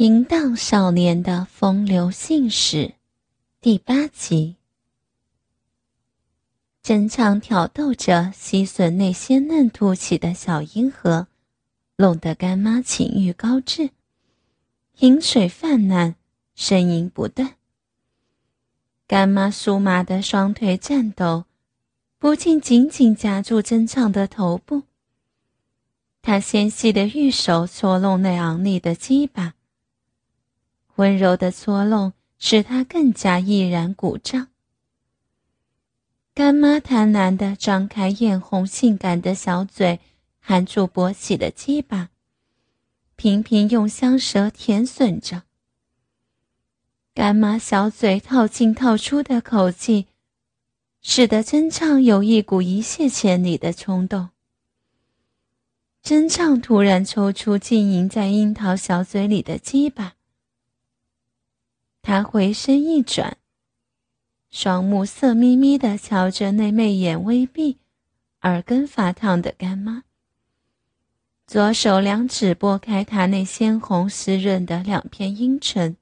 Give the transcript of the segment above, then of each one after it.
淫荡少年的风流信使，第八集。真唱挑逗着吸吮那鲜嫩凸起的小阴核，弄得干妈情欲高涨，饮水泛滥，呻吟不断。干妈酥麻的双腿颤抖，不禁紧紧夹住真唱的头部。她纤细的玉手搓弄那昂立的鸡巴。温柔的搓弄使他更加毅然鼓胀。干妈贪婪地张开艳红性感的小嘴，含住勃起的鸡巴，频频用香舌舔吮着。干妈小嘴套进套出的口气，使得真唱有一股一泻千里的冲动。真唱突然抽出浸淫在樱桃小嘴里的鸡巴。他回身一转，双目色眯眯的瞧着那媚眼微闭、耳根发烫的干妈，左手两指拨开她那鲜红湿润的两片阴唇，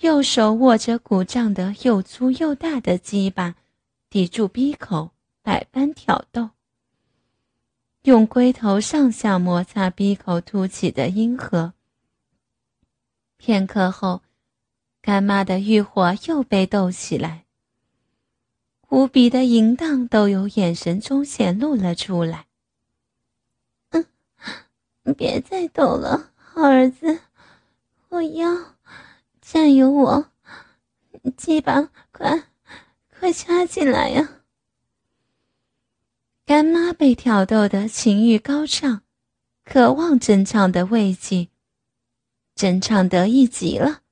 右手握着鼓胀的又粗又大的鸡巴，抵住鼻口，百般挑逗，用龟头上下摩擦鼻口凸起的阴核。片刻后。干妈的欲火又被逗起来，无比的淫荡都由眼神中显露了出来。嗯，别再逗了，好儿子，我要占有我，鸡巴快快插进来呀！干妈被挑逗的情欲高涨，渴望真唱的慰藉，真唱得意极了。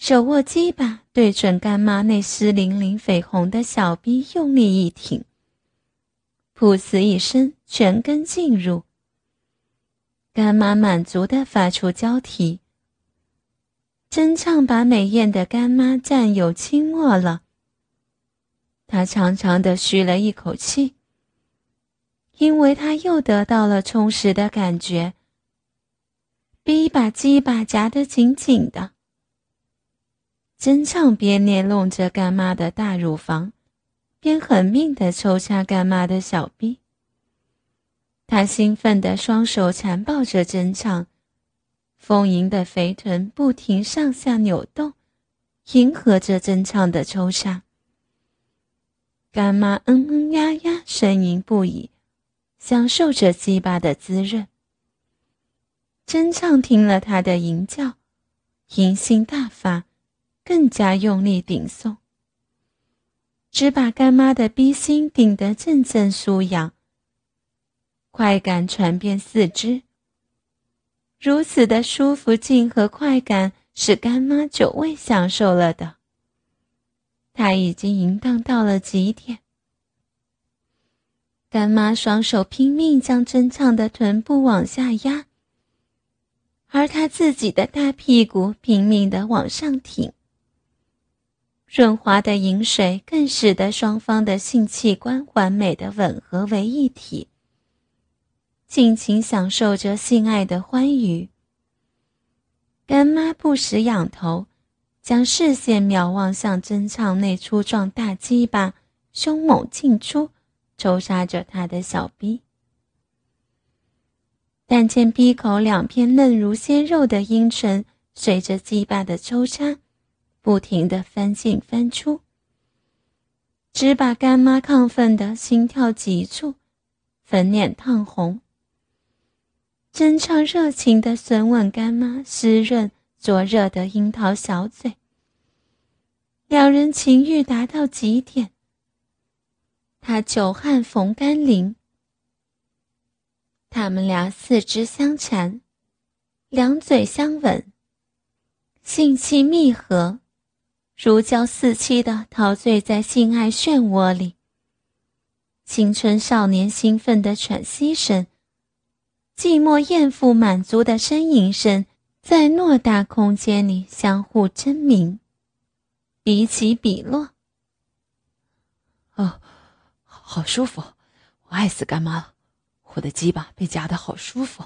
手握鸡巴，对准干妈那湿淋淋、绯红的小臂用力一挺，噗呲一声，全根进入。干妈满足的发出娇啼。真唱把美艳的干妈占有亲没了。他长长的吁了一口气，因为他又得到了充实的感觉。逼把鸡巴夹得紧紧的。真唱边捏弄着干妈的大乳房，边狠命地抽插干妈的小臂。他兴奋的双手缠抱着真唱，丰盈的肥臀不停上下扭动，迎合着真唱的抽插。干妈嗯嗯呀呀呻吟不已，享受着鸡巴的滋润。真唱听了他的吟叫，淫心大发。更加用力顶送，只把干妈的逼心顶得阵阵酥痒，快感传遍四肢。如此的舒服劲和快感是干妈久未享受了的。她已经淫荡到了极点，干妈双手拼命将真唱的臀部往下压，而她自己的大屁股拼命的往上挺。润滑的饮水更使得双方的性器官完美的吻合为一体，尽情享受着性爱的欢愉。干妈不时仰头，将视线瞄望向真唱那粗壮大鸡巴，凶猛进出，抽杀着他的小逼。但见逼口两片嫩如鲜肉的阴唇，随着鸡巴的抽插。不停的翻进翻出，只把干妈亢奋的心跳急促，粉脸烫红。真唱热情的吮吻干妈湿润灼热的樱桃小嘴，两人情欲达到极点。他久旱逢甘霖，他们俩四肢相缠，两嘴相吻，性气密合。如胶似漆的陶醉在性爱漩涡里，青春少年兴奋的喘息声，寂寞艳妇满足的呻吟声，在偌大空间里相互争鸣，彼起彼落。哦，好舒服，我爱死干妈了，我的鸡巴被夹得好舒服。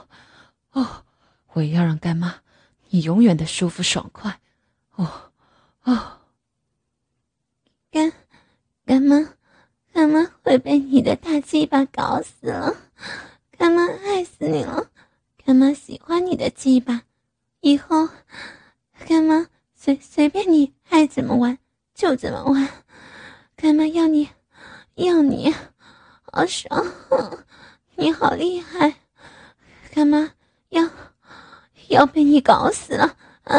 哦，我也要让干妈你永远的舒服爽快。哦，哦，干妈，干妈会被你的大鸡巴搞死了，干妈爱死你了，干妈喜欢你的鸡巴，以后干妈随随便你爱怎么玩就怎么玩，干妈要你要你，好爽，你好厉害，干妈要要被你搞死了啊，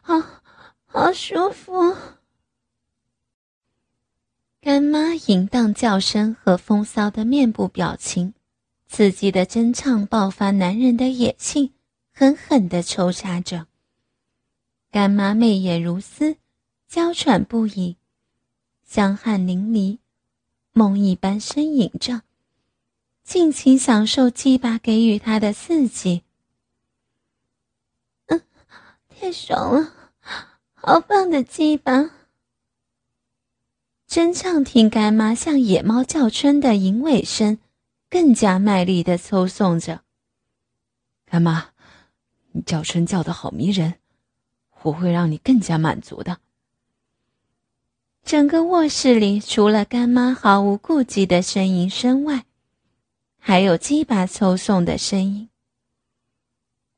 好好舒服。干妈淫荡叫声和风骚的面部表情，刺激的真唱爆发男人的野性，狠狠地抽插着。干妈媚眼如丝，娇喘不已，香汗淋漓，梦一般呻吟着，尽情享受鸡巴给予她的刺激。嗯，太爽了，好棒的鸡巴！真唱听干妈像野猫叫春的淫尾声，更加卖力的抽送着。干妈，你叫春叫的好迷人，我会让你更加满足的。整个卧室里除了干妈毫无顾忌的呻吟声外，还有鸡巴抽送的声音。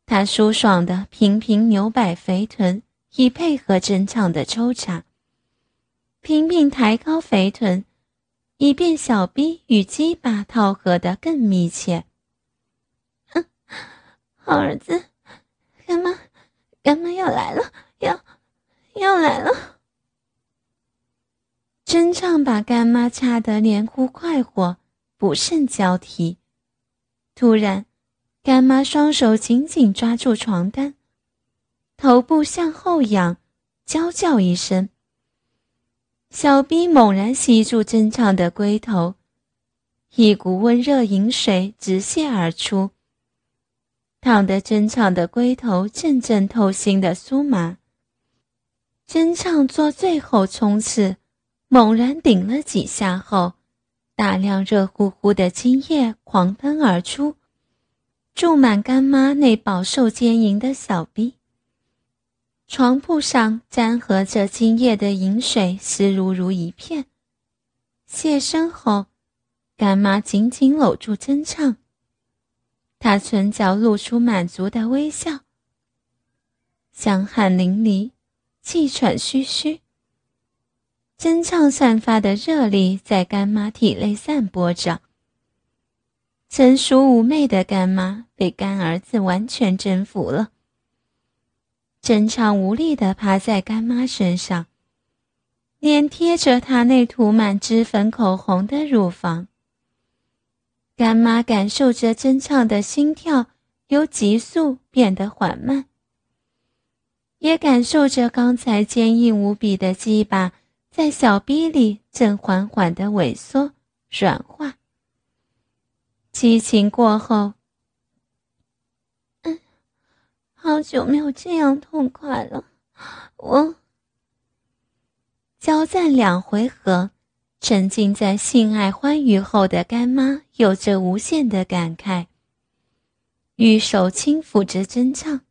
她舒爽的频频扭摆肥臀，以配合真唱的抽插。拼命抬高肥臀，以便小臂与鸡巴套合的更密切。哼 好儿子，干妈，干妈要来了，要要来了！真唱把干妈掐得连呼快活，不胜交替。突然，干妈双手紧紧抓住床单，头部向后仰，娇叫一声。小逼猛然吸住真唱的龟头，一股温热饮水直泻而出，烫得真唱的龟头阵阵透心的酥麻。真唱做最后冲刺，猛然顶了几下后，大量热乎乎的精液狂喷而出，注满干妈那饱受奸淫的小逼。床铺上沾合着精液的饮水湿漉漉一片。谢身后，干妈紧紧搂住真唱，她唇角露出满足的微笑。香汗淋漓，气喘吁吁。真唱散发的热力在干妈体内散播着。成熟妩媚的干妈被干儿子完全征服了。真唱无力地趴在干妈身上，脸贴着她那涂满脂粉口红的乳房。干妈感受着真唱的心跳由急速变得缓慢，也感受着刚才坚硬无比的鸡巴在小逼里正缓缓地萎缩软化。激情过后。好久没有这样痛快了，我交战两回合，沉浸在性爱欢愉后的干妈有着无限的感慨。玉手轻抚着真唱，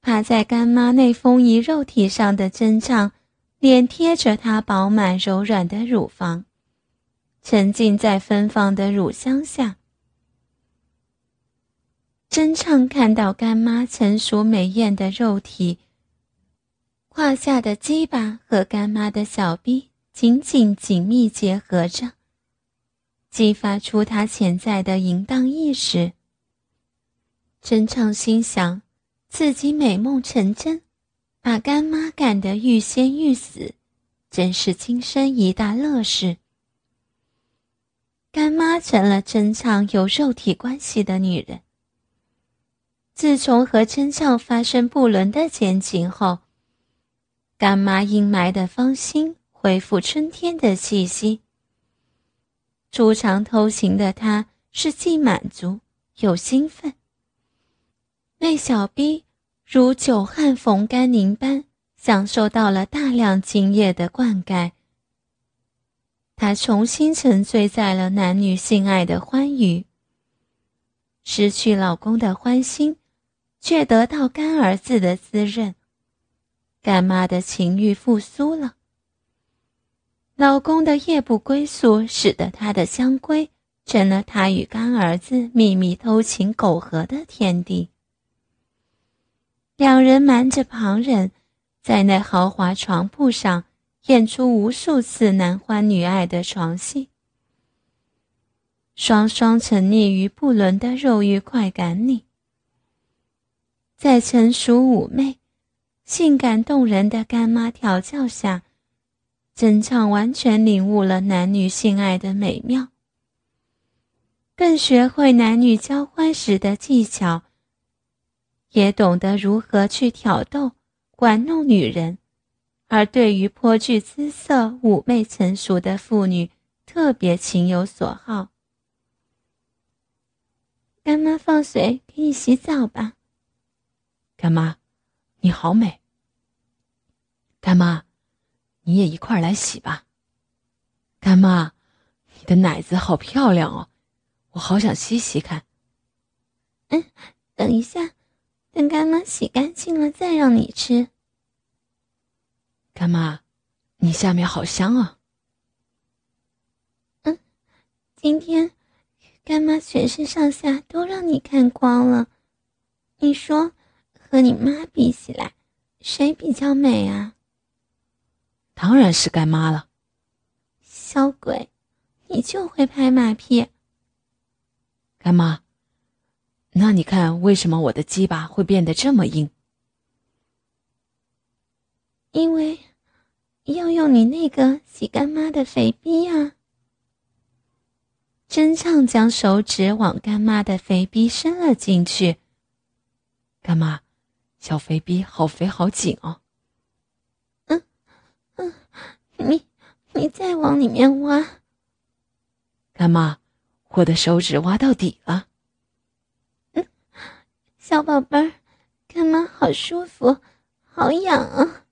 趴在干妈那丰腴肉体上的真唱，脸贴着她饱满柔软的乳房，沉浸在芬芳的乳香下。真唱看到干妈成熟美艳的肉体，胯下的鸡巴和干妈的小臂紧紧紧密结合着，激发出他潜在的淫荡意识。真唱心想，自己美梦成真，把干妈赶得欲仙欲死，真是今生一大乐事。干妈成了真唱有肉体关系的女人。自从和真相发生不伦的奸情后，干妈阴霾的芳心恢复春天的气息。出场偷情的她是既满足又兴奋，那小逼如久旱逢甘霖般享受到了大量精液的灌溉。她重新沉醉在了男女性爱的欢愉，失去老公的欢心。却得到干儿子的滋润，干妈的情欲复苏了。老公的夜不归宿，使得她的香闺成了她与干儿子秘密偷情苟合的天地。两人瞒着旁人，在那豪华床铺上演出无数次男欢女爱的床戏，双双沉溺于不伦的肉欲快感里。在成熟妩媚、性感动人的干妈调教下。真唱完全领悟了男女性爱的美妙，更学会男女交欢时的技巧，也懂得如何去挑逗、玩弄女人，而对于颇具姿色、妩媚成熟的妇女，特别情有所好。干妈放水给你洗澡吧。干妈，你好美。干妈。你也一块来洗吧，干妈，你的奶子好漂亮哦，我好想吸吸看。嗯，等一下，等干妈洗干净了再让你吃。干妈，你下面好香啊。嗯，今天干妈全身上下都让你看光了，你说和你妈比起来，谁比较美啊？当然是干妈了，小鬼，你就会拍马屁。干妈，那你看为什么我的鸡巴会变得这么硬？因为要用你那个洗干妈的肥逼呀！真唱将手指往干妈的肥逼伸了进去。干妈，小肥逼好肥好紧哦。嗯嗯，你你再往里面挖，干妈，我的手指挖到底了。嗯，小宝贝儿，干妈好舒服，好痒啊。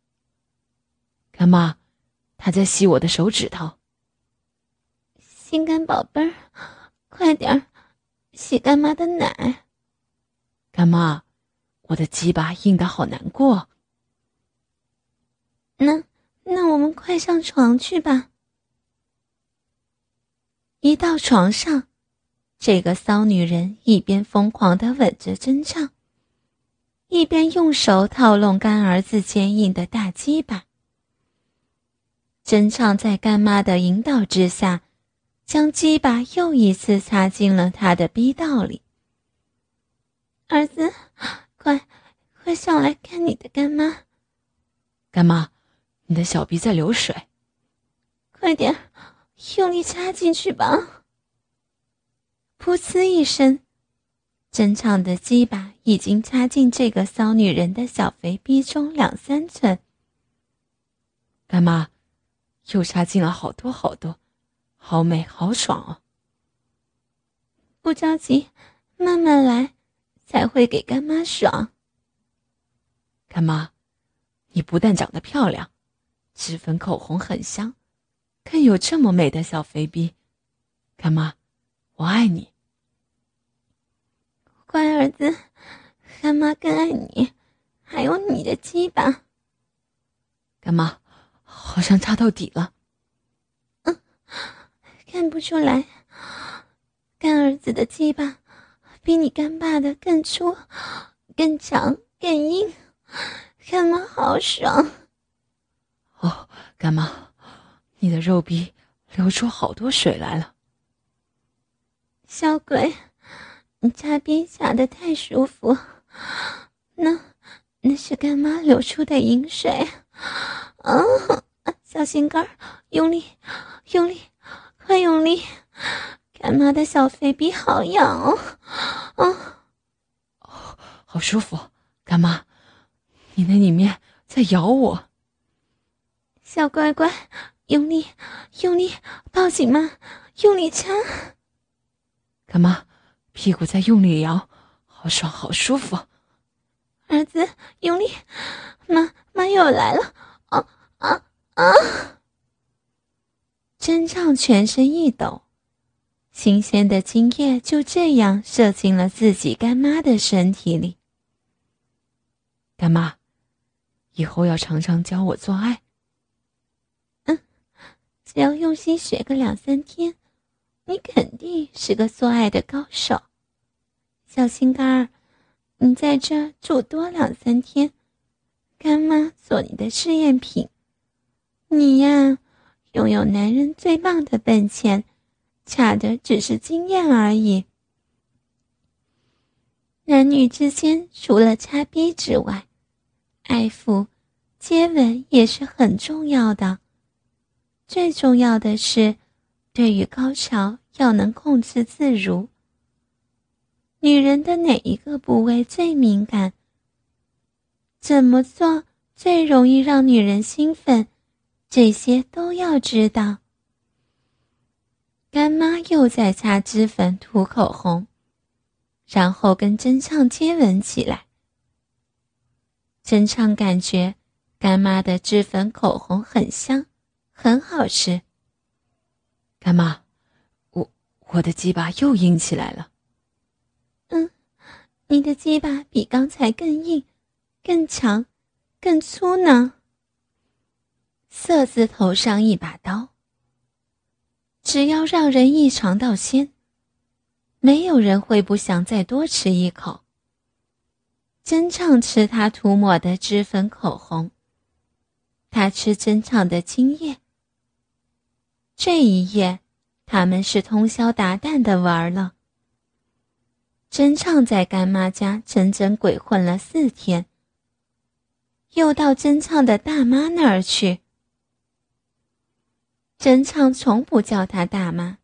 干妈，他在吸我的手指头。心肝宝贝儿，快点儿，洗干妈的奶。干妈，我的鸡巴硬的好难过。那。那我们快上床去吧。一到床上，这个骚女人一边疯狂的吻着真唱，一边用手套弄干儿子坚硬的大鸡巴。真唱在干妈的引导之下，将鸡巴又一次插进了他的逼道里。儿子，快快上来看你的干妈。干妈。你的小臂在流水，快点，用力插进去吧！噗呲一声，真唱的鸡巴已经插进这个骚女人的小肥逼中两三寸。干妈，又插进了好多好多，好美好爽哦！不着急，慢慢来，才会给干妈爽。干妈，你不但长得漂亮。脂粉口红很香，更有这么美的小肥逼，干妈，我爱你，乖儿子，干妈更爱你，还有你的鸡巴，干妈，好像插到底了，嗯，看不出来，干儿子的鸡巴比你干爸的更粗、更长、更硬，干妈好爽。哦，干妈，你的肉壁流出好多水来了。小鬼，你插逼插的太舒服，那那是干妈流出的饮水。啊，小心肝儿，用力，用力，快用力！干妈的小肥逼好痒哦，啊，哦，好舒服，干妈，你那里面在咬我。小乖乖，用力，用力，抱紧妈，用力掐。干妈，屁股在用力摇，好爽，好舒服。儿子，用力，妈妈又来了，啊啊啊！真唱全身一抖，新鲜的精液就这样射进了自己干妈的身体里。干妈，以后要常常教我做爱。嗯，只要用心学个两三天，你肯定是个做爱的高手。小心肝儿，你在这住多两三天，干妈做你的试验品。你呀，拥有男人最棒的本钱，差的只是经验而已。男女之间除了擦逼之外，爱抚、接吻也是很重要的。最重要的是，对于高潮要能控制自如。女人的哪一个部位最敏感？怎么做最容易让女人兴奋？这些都要知道。干妈又在擦脂粉、涂口红，然后跟真唱接吻起来。真唱感觉干妈的脂粉、口红很香，很好吃。干妈，我我的鸡巴又硬起来了。嗯你的鸡巴比刚才更硬、更长、更粗呢。色字头上一把刀，只要让人一尝到鲜，没有人会不想再多吃一口。真唱吃他涂抹的脂粉口红，他吃真唱的精液。这一夜，他们是通宵达旦的玩了。真唱在干妈家整整鬼混了四天，又到真唱的大妈那儿去。真唱从不叫她大妈，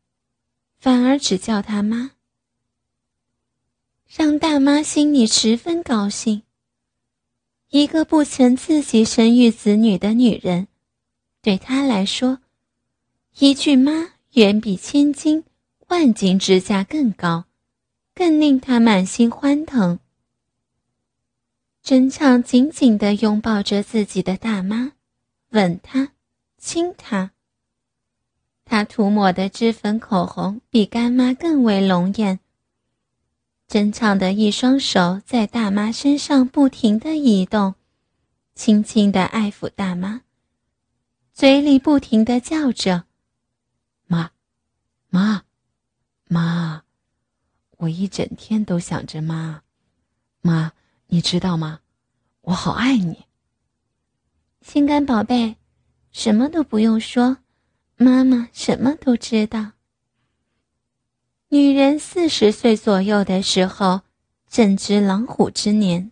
反而只叫她妈，让大妈心里十分高兴。一个不曾自己生育子女的女人，对她来说，一句妈远比千金万金之价更高。更令她满心欢腾。真唱紧紧地拥抱着自己的大妈，吻她，亲她。他涂抹的脂粉口红比干妈更为浓艳。真唱的一双手在大妈身上不停地移动，轻轻地爱抚大妈，嘴里不停地叫着：“妈，妈，妈。”我一整天都想着妈，妈，你知道吗？我好爱你，心肝宝贝，什么都不用说，妈妈什么都知道。女人四十岁左右的时候，正值狼虎之年，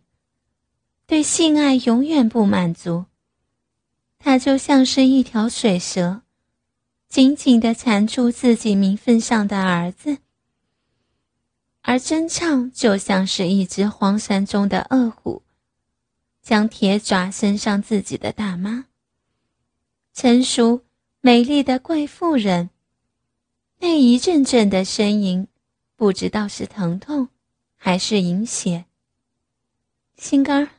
对性爱永远不满足，她就像是一条水蛇，紧紧地缠住自己名分上的儿子。而真唱就像是一只荒山中的恶虎，将铁爪伸向自己的大妈。成熟美丽的贵妇人，那一阵阵的呻吟，不知道是疼痛，还是淫血。心肝儿，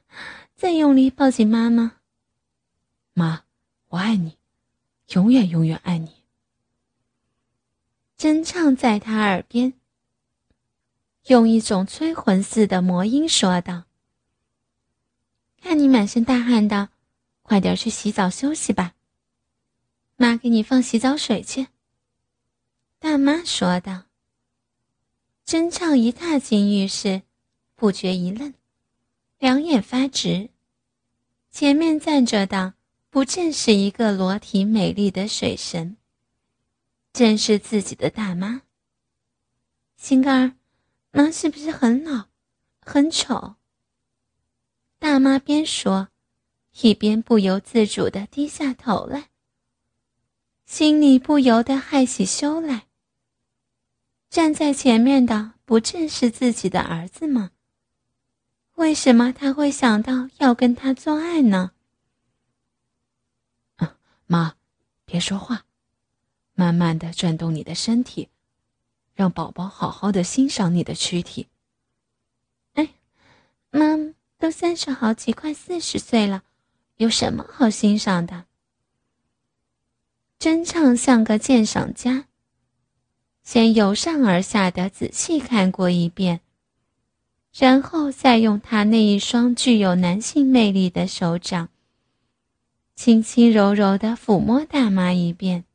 再用力抱紧妈妈。妈，我爱你，永远永远爱你。真唱在他耳边。用一种催魂似的魔音说道：“看你满身大汗的，快点去洗澡休息吧。妈给你放洗澡水去。”大妈说道。真唱一踏进浴室，不觉一愣，两眼发直。前面站着的不正是一个裸体美丽的水神，正是自己的大妈。心肝儿。妈是不是很老，很丑？大妈边说，一边不由自主的低下头来，心里不由得害起羞来。站在前面的不正是自己的儿子吗？为什么他会想到要跟他做爱呢？妈，别说话，慢慢的转动你的身体。让宝宝好好的欣赏你的躯体。哎，妈，都三十好几，快四十岁了，有什么好欣赏的？真唱像个鉴赏家，先由上而下的仔细看过一遍，然后再用他那一双具有男性魅力的手掌，轻轻柔柔的抚摸大妈一遍。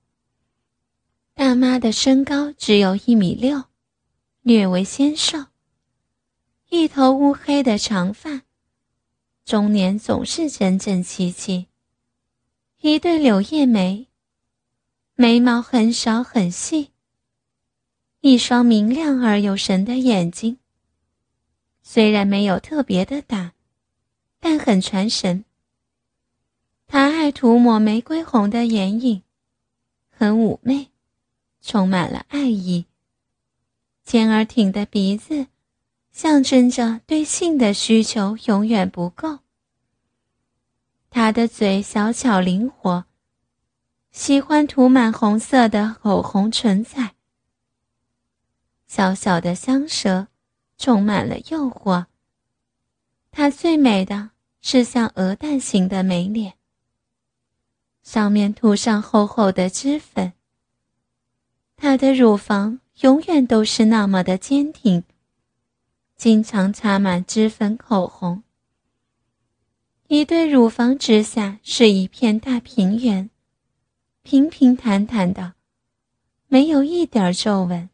大妈的身高只有一米六，略为纤瘦，一头乌黑的长发，中年总是整整齐齐，一对柳叶眉，眉毛很少很细，一双明亮而有神的眼睛。虽然没有特别的大，但很传神。他爱涂抹玫瑰红的眼影，很妩媚，充满了爱意。尖而挺的鼻子，象征着对性的需求永远不够。他的嘴小巧灵活，喜欢涂满红色的口红唇彩，小小的香舌。充满了诱惑。她最美的是像鹅蛋形的美脸，上面涂上厚厚的脂粉。她的乳房永远都是那么的坚挺，经常擦满脂粉口红。一对乳房之下是一片大平原，平平坦坦的，没有一点皱纹。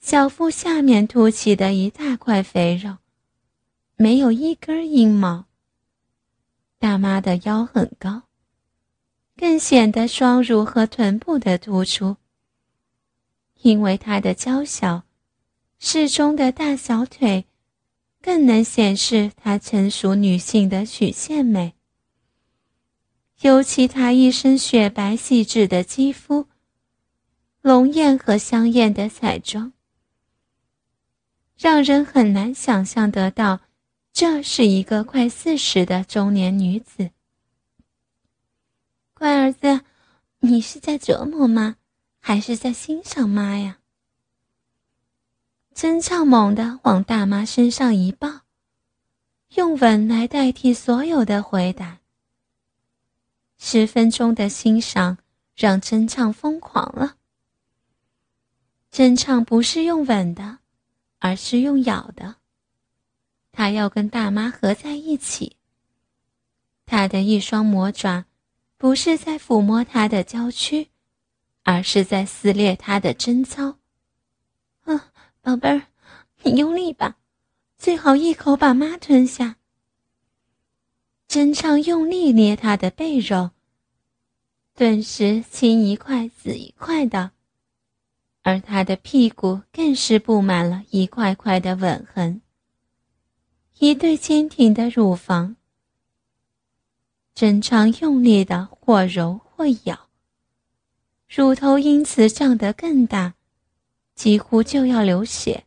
小腹下面凸起的一大块肥肉，没有一根阴毛。大妈的腰很高，更显得双乳和臀部的突出。因为她的娇小，适中的大小腿，更能显示她成熟女性的曲线美。尤其他一身雪白细致的肌肤，浓艳和香艳的彩妆。让人很难想象得到，这是一个快四十的中年女子。乖儿子，你是在折磨妈，还是在欣赏妈呀？真唱猛地往大妈身上一抱，用吻来代替所有的回答。十分钟的欣赏让真唱疯狂了。真唱不是用吻的。而是用咬的。他要跟大妈合在一起。他的一双魔爪，不是在抚摸她的娇躯，而是在撕裂她的贞操。啊，宝贝儿，你用力吧，最好一口把妈吞下。真唱用力捏她的背肉，顿时青一块紫一块的。而他的屁股更是布满了一块块的吻痕，一对坚挺的乳房，真常用力的或揉或咬，乳头因此胀得更大，几乎就要流血。